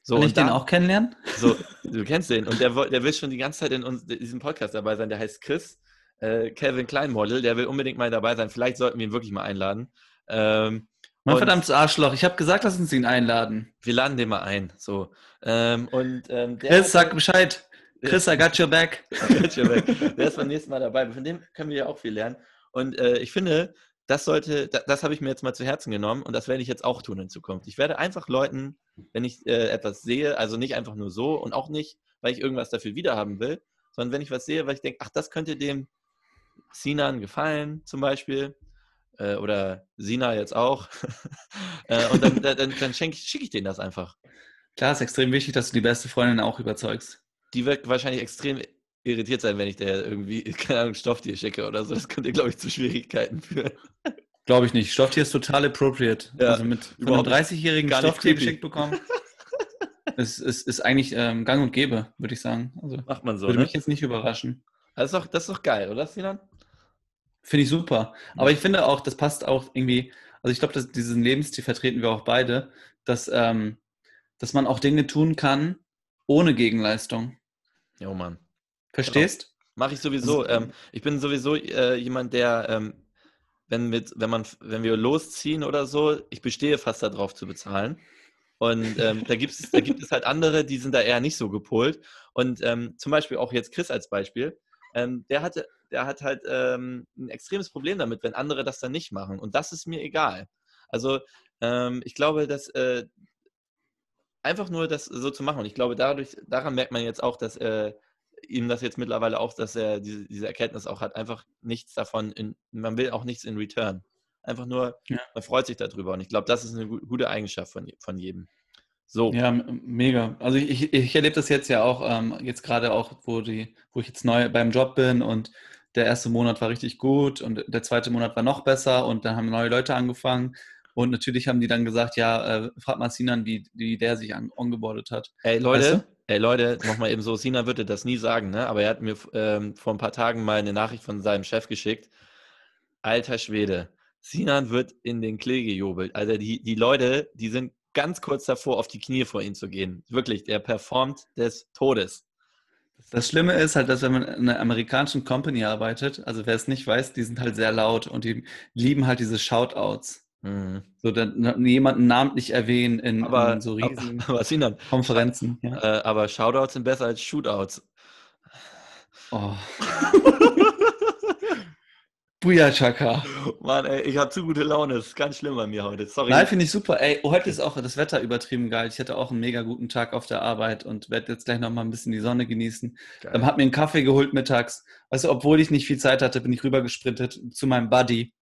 So, Kann ich dann, den auch kennenlernen? So, du kennst den. Und der, der will schon die ganze Zeit in, uns, in diesem Podcast dabei sein. Der heißt Chris, äh, Calvin Kleinmodel. Der will unbedingt mal dabei sein. Vielleicht sollten wir ihn wirklich mal einladen. Ähm, mein verdammtes Arschloch. Ich habe gesagt, lass uns ihn einladen. Wir laden den mal ein. So. Ähm, und, ähm, Chris, sag Bescheid. Chris, I got your back. I got your back. Der ist beim nächsten Mal dabei. Von dem können wir ja auch viel lernen. Und äh, ich finde, das sollte, das, das habe ich mir jetzt mal zu Herzen genommen und das werde ich jetzt auch tun in Zukunft. Ich werde einfach Leuten, wenn ich äh, etwas sehe, also nicht einfach nur so und auch nicht, weil ich irgendwas dafür wiederhaben will, sondern wenn ich was sehe, weil ich denke, ach, das könnte dem Sinan gefallen, zum Beispiel, äh, oder Sina jetzt auch, äh, und dann, dann, dann schicke ich denen das einfach. Klar, ist extrem wichtig, dass du die beste Freundin auch überzeugst die wird wahrscheinlich extrem irritiert sein, wenn ich der irgendwie, keine Ahnung, Stofftier schicke oder so. Das könnte, glaube ich, zu Schwierigkeiten führen. Glaube ich nicht. Stofftier ist total appropriate. Ja, also mit einem 30-jährigen Stofftier geschickt bekommen. Es ist, ist, eigentlich ähm, gang und gäbe, würde ich sagen. Also, Macht man so. Würde ne? mich jetzt nicht überraschen. Das ist doch, das ist doch geil, oder, Sinan? Finde ich super. Aber ich finde auch, das passt auch irgendwie, also ich glaube, diesen Lebensstil vertreten wir auch beide, dass, ähm, dass man auch Dinge tun kann, ohne Gegenleistung. Jo, Mann. Verstehst? Genau. Mache ich sowieso. Ähm, ich bin sowieso äh, jemand, der, ähm, wenn, mit, wenn, man, wenn wir losziehen oder so, ich bestehe fast darauf zu bezahlen. Und ähm, da, gibt es, da gibt es halt andere, die sind da eher nicht so gepolt. Und ähm, zum Beispiel auch jetzt Chris als Beispiel, ähm, der, hatte, der hat halt ähm, ein extremes Problem damit, wenn andere das dann nicht machen. Und das ist mir egal. Also ich glaube, dass äh, einfach nur das so zu machen. Und ich glaube, dadurch, daran merkt man jetzt auch, dass äh, ihm das jetzt mittlerweile auch, dass er diese, diese Erkenntnis auch hat, einfach nichts davon, in, man will auch nichts in Return. Einfach nur, ja. man freut sich darüber. Und ich glaube, das ist eine gute Eigenschaft von, von jedem. So. Ja, mega. Also ich, ich erlebe das jetzt ja auch, ähm, jetzt gerade auch, wo, die, wo ich jetzt neu beim Job bin und der erste Monat war richtig gut und der zweite Monat war noch besser und dann haben neue Leute angefangen und natürlich haben die dann gesagt, ja, äh, frag mal Sinan, wie, wie der sich ongeboardet hat. Ey Leute, weißt du? ey Leute, nochmal eben so, Sinan würde das nie sagen, ne? aber er hat mir ähm, vor ein paar Tagen mal eine Nachricht von seinem Chef geschickt. Alter Schwede, Sinan wird in den Klee gejubelt. Also die, die Leute, die sind ganz kurz davor, auf die Knie vor ihm zu gehen. Wirklich, der performt des Todes. Das Schlimme ist halt, dass wenn man in einer amerikanischen Company arbeitet, also wer es nicht weiß, die sind halt sehr laut und die lieben halt diese Shoutouts. Mhm. So dann jemanden namentlich erwähnen in, aber, in so riesigen aber, aber Sinan, Konferenzen. Ja. Äh, aber Shoutouts sind besser als Shootouts. Oh. Bujachaka. Mann, ey, ich habe zu gute Laune. Das ist ganz schlimm bei mir heute. Sorry. Nein, finde ich super. Ey, heute ist auch das Wetter übertrieben geil. Ich hatte auch einen mega guten Tag auf der Arbeit und werde jetzt gleich noch mal ein bisschen die Sonne genießen. Geil. Dann hat mir einen Kaffee geholt mittags. Du, obwohl ich nicht viel Zeit hatte, bin ich rübergesprintet zu meinem Buddy.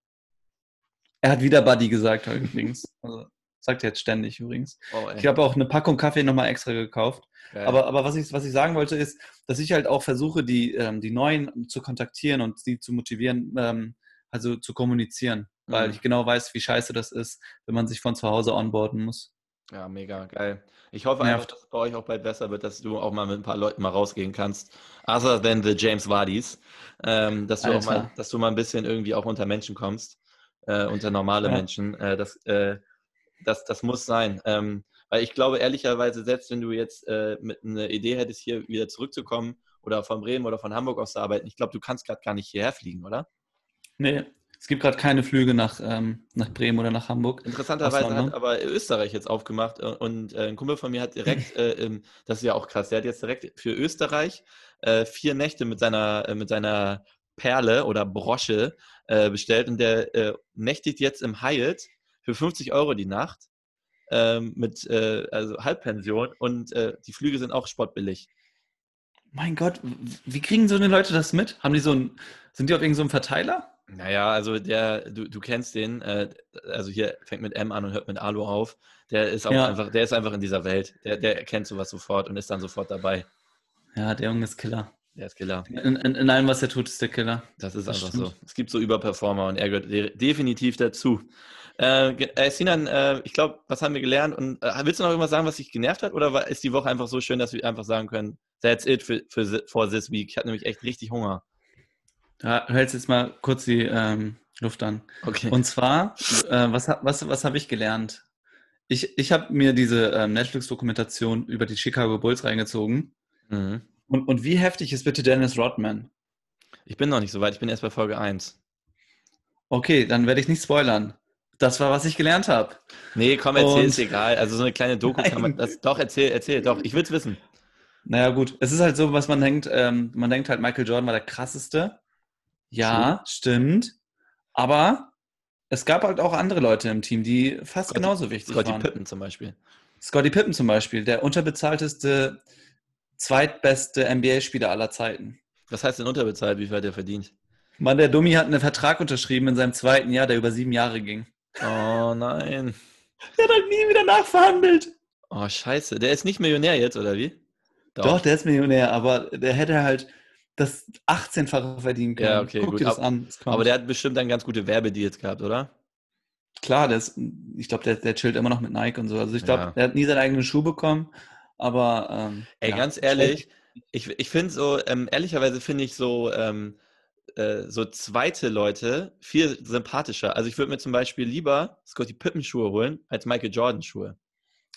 Er hat wieder Buddy gesagt übrigens. Also, sagt er jetzt ständig übrigens. Oh, ich habe auch eine Packung Kaffee nochmal extra gekauft. Aber, aber was, ich, was ich sagen wollte ist, dass ich halt auch versuche, die, ähm, die Neuen zu kontaktieren und sie zu motivieren, ähm, also zu kommunizieren. Mhm. Weil ich genau weiß, wie scheiße das ist, wenn man sich von zu Hause onboarden muss. Ja, mega geil. Ich hoffe einfach, dass es bei euch auch bald besser wird, dass du auch mal mit ein paar Leuten mal rausgehen kannst. Other than the James Wardis. Ähm, dass, du auch mal, dass du mal ein bisschen irgendwie auch unter Menschen kommst. Äh, unter normale ja. Menschen. Äh, das, äh, das, das muss sein. Ähm, weil ich glaube, ehrlicherweise, selbst wenn du jetzt äh, mit einer Idee hättest, hier wieder zurückzukommen oder von Bremen oder von Hamburg aus zu arbeiten, ich glaube, du kannst gerade gar nicht hierher fliegen, oder? Nee, es gibt gerade keine Flüge nach, ähm, nach Bremen oder nach Hamburg. Interessanterweise hat aber Österreich jetzt aufgemacht und äh, ein Kumpel von mir hat direkt, äh, das ist ja auch krass, der hat jetzt direkt für Österreich äh, vier Nächte mit seiner, äh, mit seiner Perle oder Brosche äh, bestellt und der äh, nächtigt jetzt im Hyatt für 50 Euro die Nacht ähm, mit äh, also Halbpension und äh, die Flüge sind auch sportbillig. Mein Gott, wie kriegen so eine Leute das mit? Haben die so ein, sind die auf irgendeinem so Verteiler? Naja, also der, du, du kennst den, äh, also hier fängt mit M an und hört mit Alu auf. Der ist auch ja. einfach, der ist einfach in dieser Welt. Der, der erkennt sowas sofort und ist dann sofort dabei. Ja, der Junge ist Killer. Der ist Killer. In, in, in allem, was er tut, ist der Killer. Das ist das einfach stimmt. so. Es gibt so Überperformer und er gehört definitiv dazu. Äh, äh, Sinan, äh, ich glaube, was haben wir gelernt? Und äh, willst du noch irgendwas sagen, was dich genervt hat? Oder ist die Woche einfach so schön, dass wir einfach sagen können, that's it für, für, for this week? Ich hatte nämlich echt richtig Hunger. Ja, hältst jetzt mal kurz die ähm, Luft an. Okay. Und zwar, äh, was, was, was habe ich gelernt? Ich, ich habe mir diese ähm, Netflix-Dokumentation über die Chicago Bulls reingezogen. Mhm. Und, und wie heftig ist bitte Dennis Rodman? Ich bin noch nicht so weit, ich bin erst bei Folge 1. Okay, dann werde ich nicht spoilern. Das war, was ich gelernt habe. Nee, komm, erzähl, ist egal. Also so eine kleine Doku Nein. kann man. Das, doch, erzähl, erzähl, doch. Ich will es wissen. Naja, gut. Es ist halt so, was man denkt, ähm, man denkt halt, Michael Jordan war der krasseste. Ja, stimmt. Aber es gab halt auch andere Leute im Team, die fast Scotty, genauso wichtig Scotty waren. Scotty Pippen zum Beispiel. Scotty Pippen zum Beispiel, der unterbezahlteste, zweitbeste NBA-Spieler aller Zeiten. Was heißt denn unterbezahlt? Wie viel hat er verdient? Mann, der Dummi hat einen Vertrag unterschrieben in seinem zweiten Jahr, der über sieben Jahre ging. Oh nein. Der hat halt nie wieder nachverhandelt. Oh, scheiße. Der ist nicht Millionär jetzt, oder wie? Doch, Doch der ist Millionär, aber der hätte halt das 18-fache verdienen können. Ja, okay, Guck gut. dir das Ab, an. Das aber der hat bestimmt dann ganz gute Werbedeals gehabt, oder? Klar, der ist, ich glaube, der, der chillt immer noch mit Nike und so. Also ich glaube, ja. der hat nie seinen eigenen Schuh bekommen, aber ähm, Ey, ja, ganz ehrlich, ich, ich finde so, ähm, ehrlicherweise finde ich so, ähm, äh, so zweite Leute viel sympathischer. Also ich würde mir zum Beispiel lieber Scotty Pippen Schuhe holen als Michael Jordan Schuhe.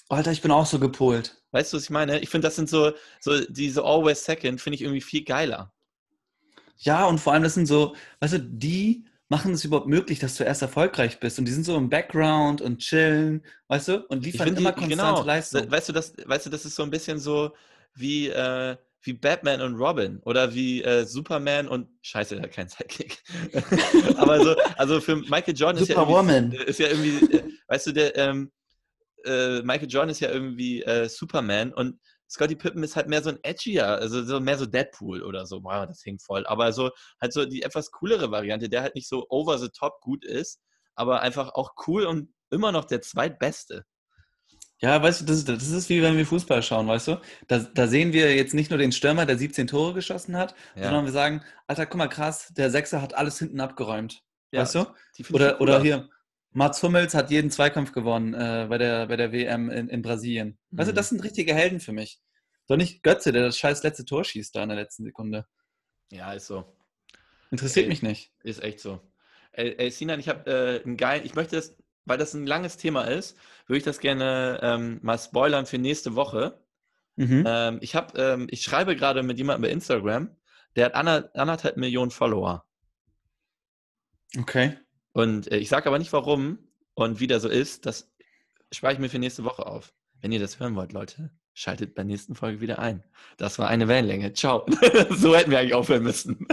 Alter, ich bin auch so gepolt. Weißt du, was ich meine? Ich finde, das sind so, so diese Always Second, finde ich irgendwie viel geiler. Ja, und vor allem, das sind so, weißt du, die machen es überhaupt möglich, dass du erst erfolgreich bist. Und die sind so im Background und chillen, weißt du, und liefern immer die, konstante genau. Leistung. Weißt du, das, weißt du, das ist so ein bisschen so wie, äh, wie Batman und Robin oder wie äh, Superman und Scheiße, hat keinen Sidekick. Aber so, also für Michael Jordan ist ja, ist ja irgendwie, äh, weißt du, der ähm, äh, Michael Jordan ist ja irgendwie äh, Superman und Scotty Pippen ist halt mehr so ein edgier, also so mehr so Deadpool oder so. Wow, das hängt voll. Aber so halt so die etwas coolere Variante, der halt nicht so over the top gut ist, aber einfach auch cool und immer noch der zweitbeste. Ja, weißt du, das ist, das ist wie wenn wir Fußball schauen, weißt du? Da, da sehen wir jetzt nicht nur den Stürmer, der 17 Tore geschossen hat, ja. sondern wir sagen, Alter, guck mal, krass, der Sechser hat alles hinten abgeräumt. Ja, weißt du? Oder, oder hier, Mats Hummels hat jeden Zweikampf gewonnen äh, bei, der, bei der WM in, in Brasilien. Mhm. Du, das sind richtige Helden für mich. Doch nicht Götze, der das scheiß letzte Tor schießt da in der letzten Sekunde. Ja, ist so. Interessiert ey, mich nicht. Ist echt so. Ey, ey Sinan, ich habe äh, einen geilen, ich möchte das weil das ein langes Thema ist, würde ich das gerne ähm, mal spoilern für nächste Woche. Mhm. Ähm, ich, hab, ähm, ich schreibe gerade mit jemandem bei Instagram, der hat anderthalb Millionen Follower. Okay. Und äh, ich sage aber nicht warum und wie der so ist. Das spare ich mir für nächste Woche auf. Wenn ihr das hören wollt, Leute, schaltet bei der nächsten Folge wieder ein. Das war eine Wellenlänge. Ciao. so hätten wir eigentlich aufhören müssen.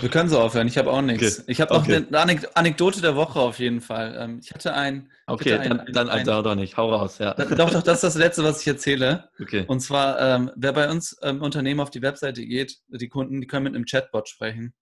Wir können so aufhören, ich habe auch nichts. Okay. Ich habe noch okay. eine Anekdote der Woche auf jeden Fall. Ähm, ich hatte ein. Okay, hatte ein, dann, dann ein, also doch nicht. Hau raus, ja. Doch, doch, das ist das Letzte, was ich erzähle. Okay. Und zwar, ähm, wer bei uns im ähm, Unternehmen auf die Webseite geht, die Kunden, die können mit einem Chatbot sprechen.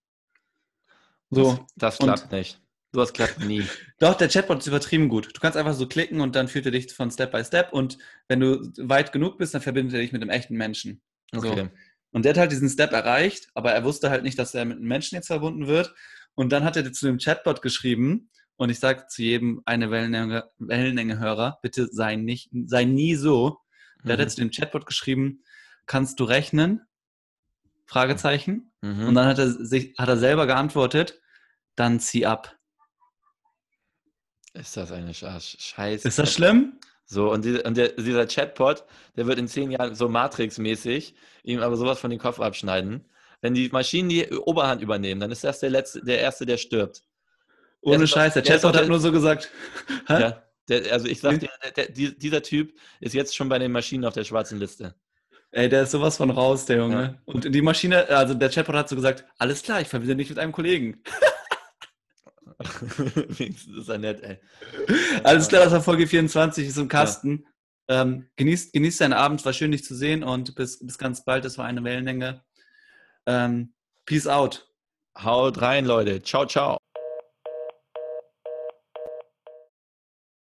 So. Das, das klappt und, nicht. Sowas klappt nie. Doch, der Chatbot ist übertrieben gut. Du kannst einfach so klicken und dann führt er dich von Step by Step und wenn du weit genug bist, dann verbindet er dich mit einem echten Menschen. Okay. So. Und der hat halt diesen Step erreicht, aber er wusste halt nicht, dass er mit einem Menschen jetzt verbunden wird. Und dann hat er zu dem Chatbot geschrieben, und ich sage zu jedem eine Wellenlänge, Wellenlänge-Hörer, bitte sei, nicht, sei nie so. Der mhm. hat zu dem Chatbot geschrieben, kannst du rechnen? Fragezeichen. Mhm. Und dann hat er, sich, hat er selber geantwortet, dann zieh ab. Ist das eine Scheiße? Ist das schlimm? So, und, die, und der, dieser Chatbot, der wird in zehn Jahren so Matrix-mäßig ihm aber sowas von den Kopf abschneiden. Wenn die Maschinen die Oberhand übernehmen, dann ist das der, letzte, der Erste, der stirbt. Ohne Scheiß, der, der Chatbot hat nur so gesagt. Ja, der, also ich sag dir, dieser Typ ist jetzt schon bei den Maschinen auf der schwarzen Liste. Ey, der ist sowas von raus, der Junge. Ja. Und die Maschine, also der Chatbot hat so gesagt, alles klar, ich verbinde dich mit einem Kollegen. Wenigstens ist er nett, ey. Alles klar, das war Folge 24, ist im Kasten. Ja. Ähm, genießt, genießt deinen Abend, war schön, dich zu sehen und bis, bis ganz bald, das war eine Wellenlänge. Ähm, peace out. Haut rein, Leute. Ciao, ciao.